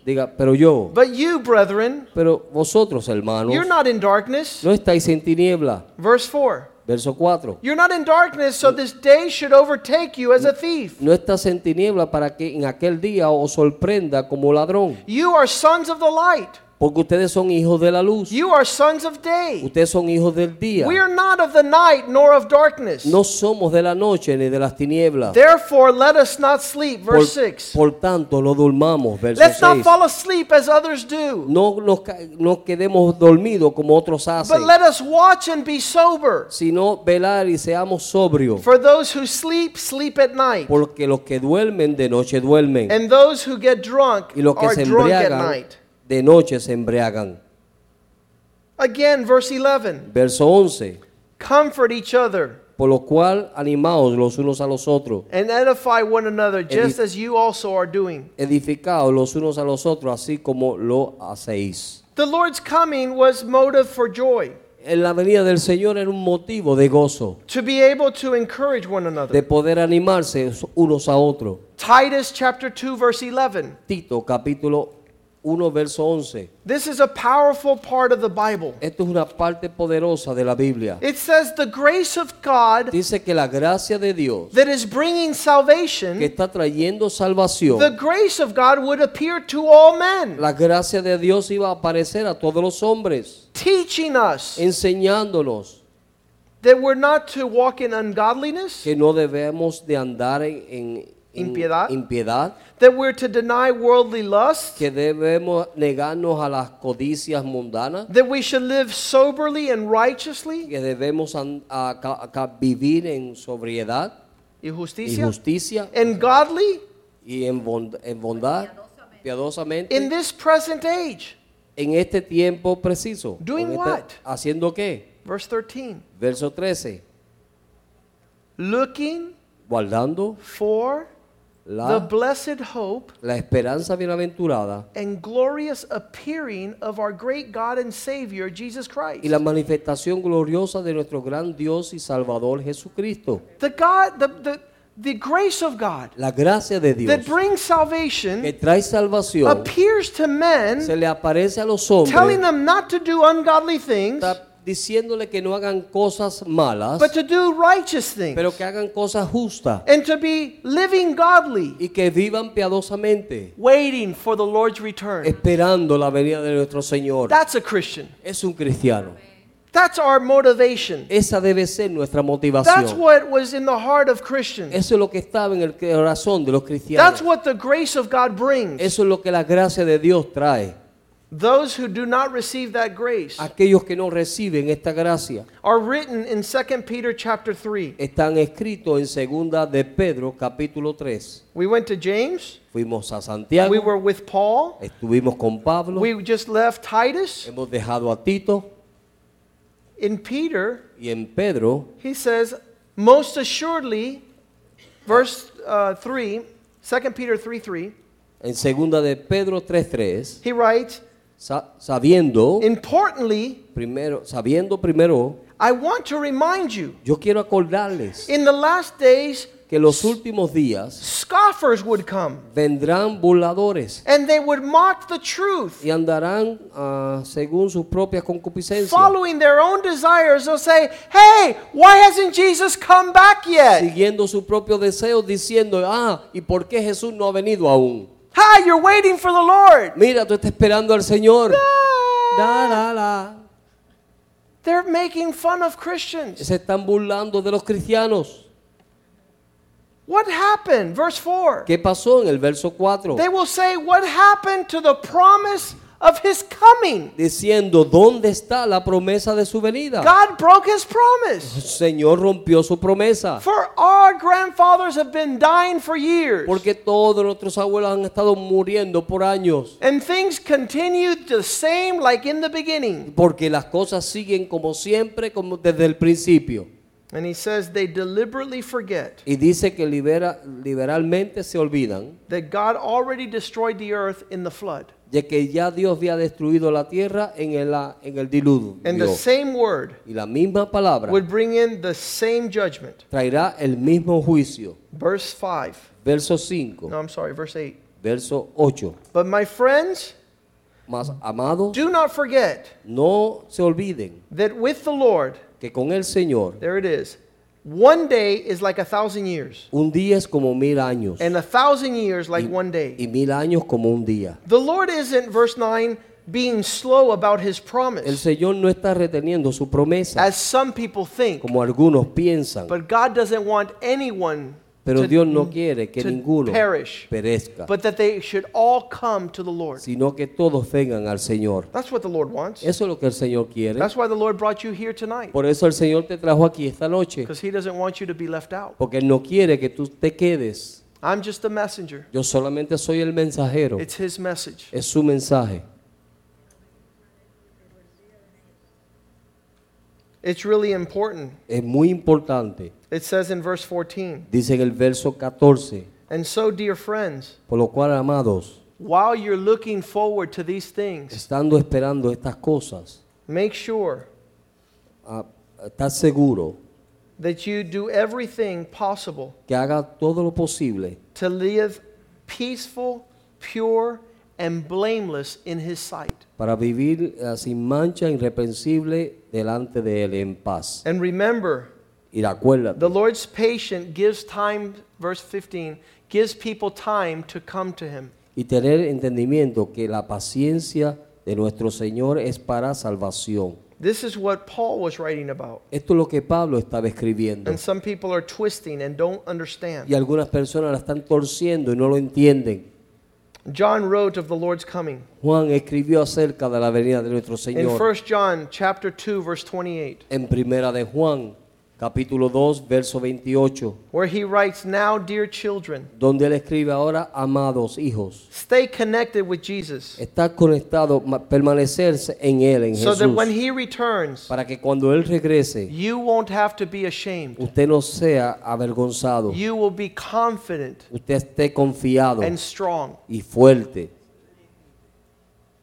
Diga, pero yo, But you, brethren, pero vosotros hermanos, you're not in darkness. no estáis en tiniebla. Verse 4. Verso 4. You're not in darkness, so this day should overtake you as a thief. No estás en tiniebla para que en aquel día os sorprenda como ladrón, You are sons of the light. Porque ustedes son hijos de la luz. You are sons of day. Ustedes son hijos del día. We are not of the night nor of darkness. No somos de la noche ni de las tinieblas. Therefore, let us not sleep. Por, Verse 6. por tanto, no durmamos. Verso Let's not 6. fall asleep as others do, No nos, ca- no quedemos dormidos como otros but hacen, let us watch and be sober. sino velar y seamos sobrios. For those who sleep, sleep at night. Porque los que duermen de noche duermen, And those who get drunk y los que are se drunk at night. De noche se embriagan. Again, verse 11. Verso 11. Comfort each other Por lo cual animaos los unos a los otros, and edify one another, just as you also are doing. edificaos los unos a los otros, así como lo hacéis. The Lord's coming was motive for joy, En la venida del Señor era un motivo de gozo, to be able to encourage one de another. poder animarse unos a otros. Titus chapter 2 verse 11. Tito capítulo 1 verso 11. This is a powerful part of the Bible. Esto es una parte poderosa de la Biblia. It says the grace of God Dice que la gracia de Dios that is bringing que salvation, está trayendo salvación, the grace of God would appear to all men, la gracia de Dios iba a aparecer a todos los hombres, teaching us enseñándonos that we're not to walk in ungodliness, que no debemos de andar en Impiedad. impiedad, that we're to deny worldly lust, que debemos negarnos a las codicias mundanas, that we should live soberly and righteously que debemos a a ca- vivir en sobriedad y y justicia, justicia and godly y en, bond- en bondad, piadosamente, in this present age. en este tiempo preciso. Doing este- what? ¿Haciendo qué? Verse 13. Verso 13. Looking Guardando for the la, blessed hope la esperanza bienaventurada and glorious appearing of our great God and Savior, Jesus Christ. y la manifestación gloriosa de nuestro gran Dios y Salvador Jesucristo. The God, the, the, the grace of God La gracia de Dios that brings que salvation trae salvación appears to men, se le aparece a los telling hombres them not to do ungodly things, diciéndole que no hagan cosas malas, but to do righteous things, pero que hagan cosas justas and to be living godly, y que vivan piadosamente, waiting for the Lord's return. esperando la venida de nuestro Señor. That's a Christian. Es un cristiano. That's our motivation. Esa debe ser nuestra That's motivación. what was in the heart of Christians. Eso es lo que estaba en el corazón de los That's cristianos. what the grace of God brings. Eso es lo que la gracia de Dios trae. Those who do not receive that grace Aquellos que no reciben esta gracia are written in 2 Peter chapter 3. están escritos en segunda de Pedro capítulo 3. We went to James. Fuimos a Santiago, We were with Paul. estuvimos con Pablo, We just left Titus. hemos dejado a Tito In Peter, y en Pedro he says, most assuredly, verse uh, 3, 2 Peter 3 3, en segunda de Pedro 3:3, he writes, sa- sabiendo Importantly, primero, sabiendo primero, I want to remind you, yo quiero acordarles in the last days, que los últimos días scoffers would come vendrán burladores and they would mock the truth. y andarán ah, según sus propias concupiscencias, Following their own desires, they'll say, Hey, why hasn't Jesus come back yet? siguiendo sus propios deseos, diciendo, ah, ¿y por qué Jesús no ha venido aún? Hi, you're waiting for the Lord. Mira, tú estás esperando al Señor. Da, da, da. They're making fun of Christians. Se están burlando de los cristianos. What happened? Verse 4. ¿Qué pasó en el verso 4? They will say, What happened to the promise of his coming? Diciendo, ¿dónde está la promesa de su venida? God broke his promise. El Señor rompió su promesa. For our grandfathers have been dying for years. Porque todos nuestros abuelos han estado muriendo por años. And things continue the same like in the beginning. Porque las cosas siguen como siempre, como desde el principio. And he says they deliberately forget Y dice que libera, liberalmente se olvidan that God already destroyed the earth in the flood. De que ya Dios había destruido la tierra en el, en el diluvio. And the same word Y la misma palabra would bring in the same judgment. traerá el mismo juicio. Verse 5. Verso 5, No, I'm sorry, verse 8. verso 8. But my friends, amados, do not forget no se olviden that with the Lord, que con el Señor there it is, one day is like a thousand years, un día es como mil años and a thousand years like y, one day. y mil años como un día. The Lord isn't, verse 9, being slow about his promise. El Señor no está reteniendo su promesa as some people think. como algunos piensan, But God doesn't want anyone pero Dios no quiere que to ninguno perish, perezca, but that they should all come to the Lord. sino que todos vengan al Señor. That's what the Lord wants. Eso es lo que el Señor quiere. That's why the Lord brought you here tonight, Por eso el Señor te trajo aquí esta noche, because He doesn't want you to be left out. porque Él no quiere que tú te quedes. I'm just a messenger. Yo solamente soy el mensajero. It's His message. Es su mensaje. It's really important. Es muy importante. It says in verse 14, Dice en el verso 14, And so, dear friends, por lo cual, amados, while you're looking forward to these things, estando esperando estas cosas, make sure ah, seguro that you do everything possible que haga todo lo posible to live peaceful, pure, and blameless in His sight. para vivir ah, sin mancha, irreprensible delante de Él en paz. And remember, Y acuérdate, the Lord's patient gives time, verse 15, gives people time to come to Him. y tener entendimiento que la paciencia de nuestro Señor es para salvación. This is what Paul was writing about. Esto es lo que Pablo estaba escribiendo. And some people are twisting and don't understand. Y algunas personas la están torciendo y no lo entienden. John wrote of the Lord's coming. Juan escribió acerca de la venida de nuestro In Señor 1 John chapter 2 verse 28, en Primera de Juan, capítulo 2, verso 28, where he writes, "Now, dear children, donde él escribe ahora, amados hijos, stay connected with Jesus, estar conectado, ma- permanecerse en él, en so that when he returns, para que cuando él regrese, you won't have to be ashamed. usted no sea avergonzado, You will be confident usted esté confiado and strong. y fuerte.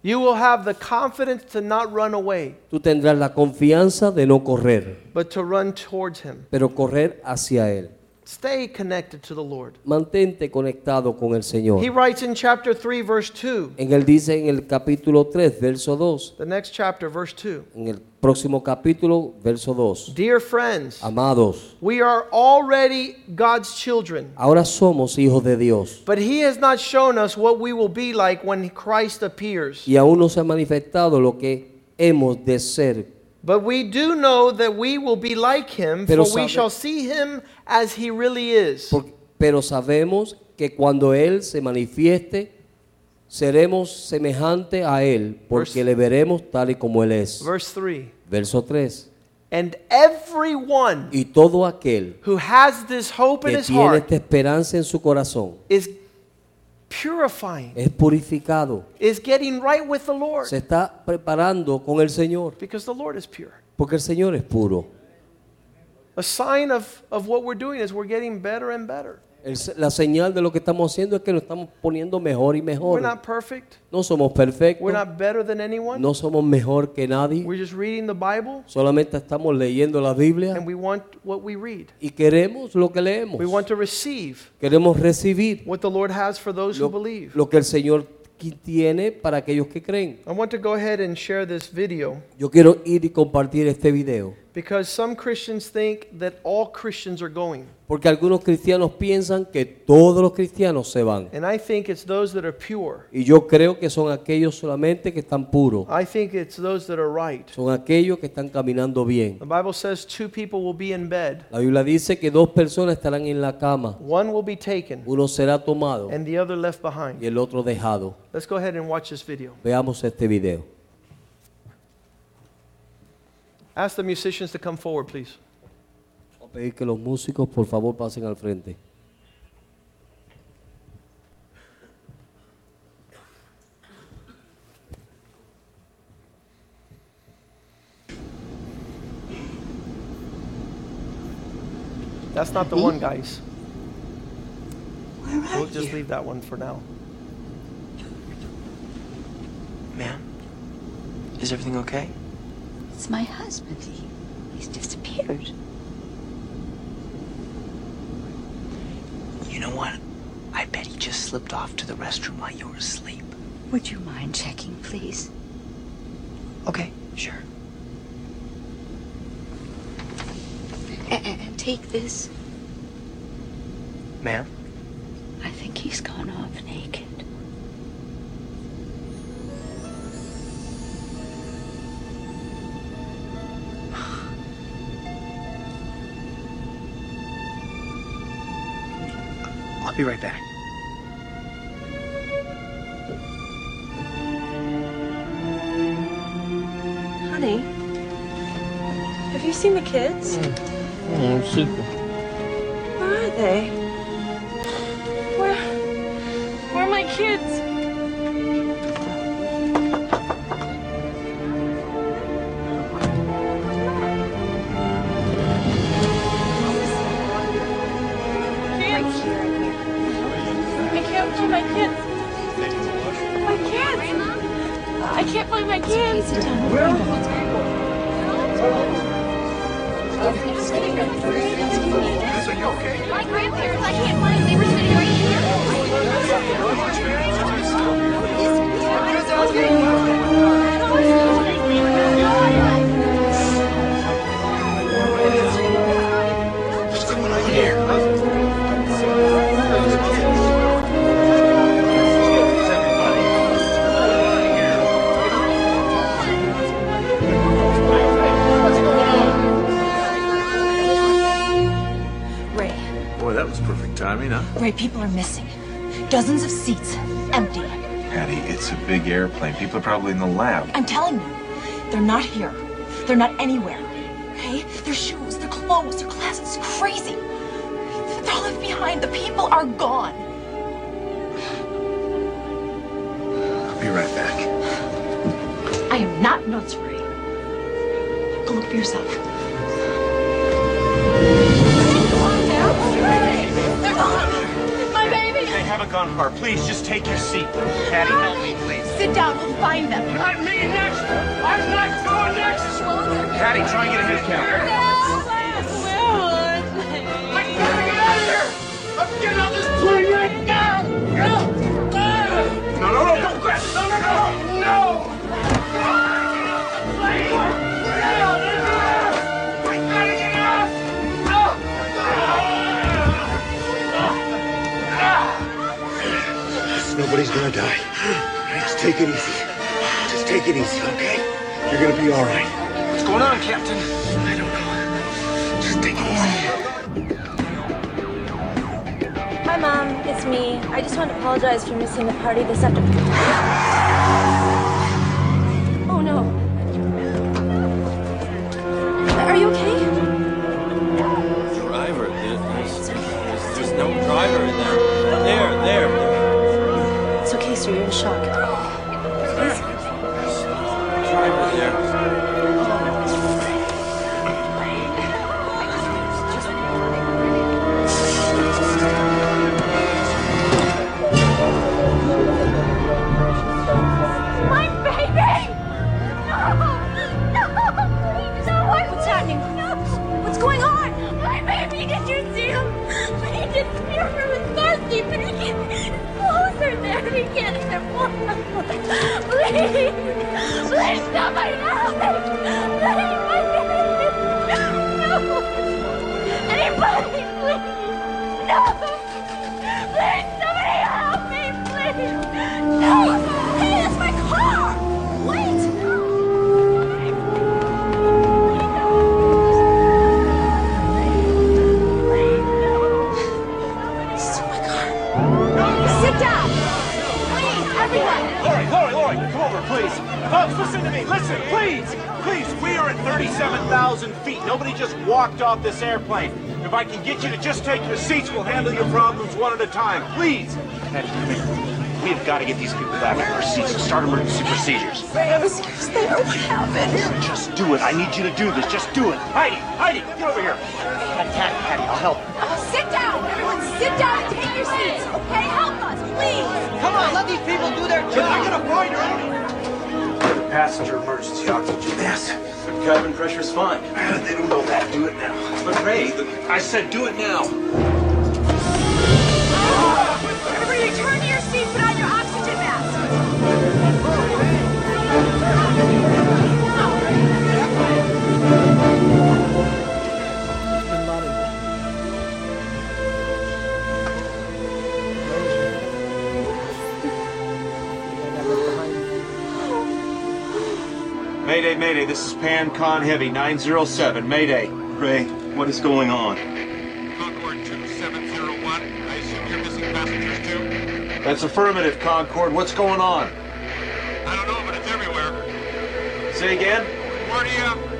You will have the confidence to not run away, Tú tendrás la confianza de no correr, but to run towards him. pero correr hacia él. Stay connected to the Lord." Mantente conectado con el Señor. He writes in chapter 3 verse 2, En él dice en el capítulo 3, verso 2, the next chapter verse 2. en el próximo capítulo, verso 2. Dear friends, Amados, we are already God's children. ahora somos hijos de Dios But he has not shown us what we will be like when Christ appears. y aún no se ha manifestado lo que hemos de ser. But we do know that we will be like him, Pero for we sabe- shall see him as he really is. Por- pero sabemos que cuando Él se manifieste, seremos semejantes a Él, porque Verse- le veremos tal y como Él es. Verse 3 Verso 3. And everyone Y todo aquel who has this hope in que his tiene heart esta esperanza en su corazón is purifying, es purificado, is getting right with the Lord, se está preparando con el Señor, because the Lord is pure. porque el Señor es puro. A sign of, of what we're doing is we're getting better and better. El- la señal de lo que estamos haciendo es que nos estamos poniendo mejor y We're mejor. not perfect. No somos perfectos, We're not better than anyone. no somos mejor que nadie, We're just reading the Bible solamente estamos leyendo la Biblia and we want what we read. y queremos lo que leemos. We want to receive Queremos recibir what the Lord has for those who lo, believe. lo que el Señor tiene para aquellos que creen. I want to go ahead and share this video Yo quiero ir y compartir este video Because some Christians think that all Christians are going. Porque algunos cristianos piensan que todos los cristianos se van. And I think it's those that are pure. Y yo creo que son aquellos solamente que están puros. I think it's those that are right. Son aquellos que están caminando bien. The Bible says two people will be in bed, La Biblia dice que dos personas estarán en la cama. one will be taken, Uno será tomado and the other left y behind. el otro dejado. Let's go ahead and watch this video. Veamos este video. Ask the musicians to come forward, please. Voy a pedir que los músicos por favor pasen al frente. That's not the one, guys. Where are We'll just you? leave that one for now. Ma'am, is everything okay? It's my husband. He, he's disappeared. You know what? I bet he just slipped off to the restroom while you were asleep. Would you mind checking, please? Okay, sure. A- a- and take this. Ma'am? I think he's gone off naked. I'll be right back. Honey, have you seen the kids? I'm super. Where are they? In the lab. I'm telling you, they're not here. They're not anywhere. Okay? Their shoes, their clothes, their glasses, it's crazy. They're all left behind. The people are gone. I'll be right back. I am not nuts, Ray. Go look for yourself. Baby. They haven't gone far. Please, just take your seat. Patty, help me, please. Sit down. We'll find them. Not me next. I'm not going next. Patty, try and get a head count. I gotta get out of here. I'm getting out this plane right now. No, no, no, don't. No, no, no, no. Nobody's gonna die. Just take it easy. Just take it easy, okay? You're gonna be all right. What's going on, Captain? I don't know. Just take it easy. Hi, Mom. It's me. I just want to apologize for missing the party this afternoon. Oh, no. Are you okay? Just off this airplane. If I can get you to just take your seats, we'll handle your problems one at a time. Please. Patty, come here. We have got to get these people back to their seats and start emergency procedures. I'm scared there. What happened? Just do it. I need you to do this. Just do it. Heidi, Heidi, get over here. Patty, Patty, Patty, I'll help. Uh, sit down! Everyone sit down and take your seats, okay? Help us, please! Come on, let these people do their job. I gotta find her. Passenger emergency oxygen mask. Cabin pressure's fine. They don't know that. Do it now. But Ray, the, I said do it now. Everybody return to Mayday, Mayday, this is Pan Con Heavy 907. Mayday. Ray, what is going on? Concord 2701. I assume you're missing passengers too? That's affirmative, Concord. What's going on? I don't know, but it's everywhere. Say again? Where do you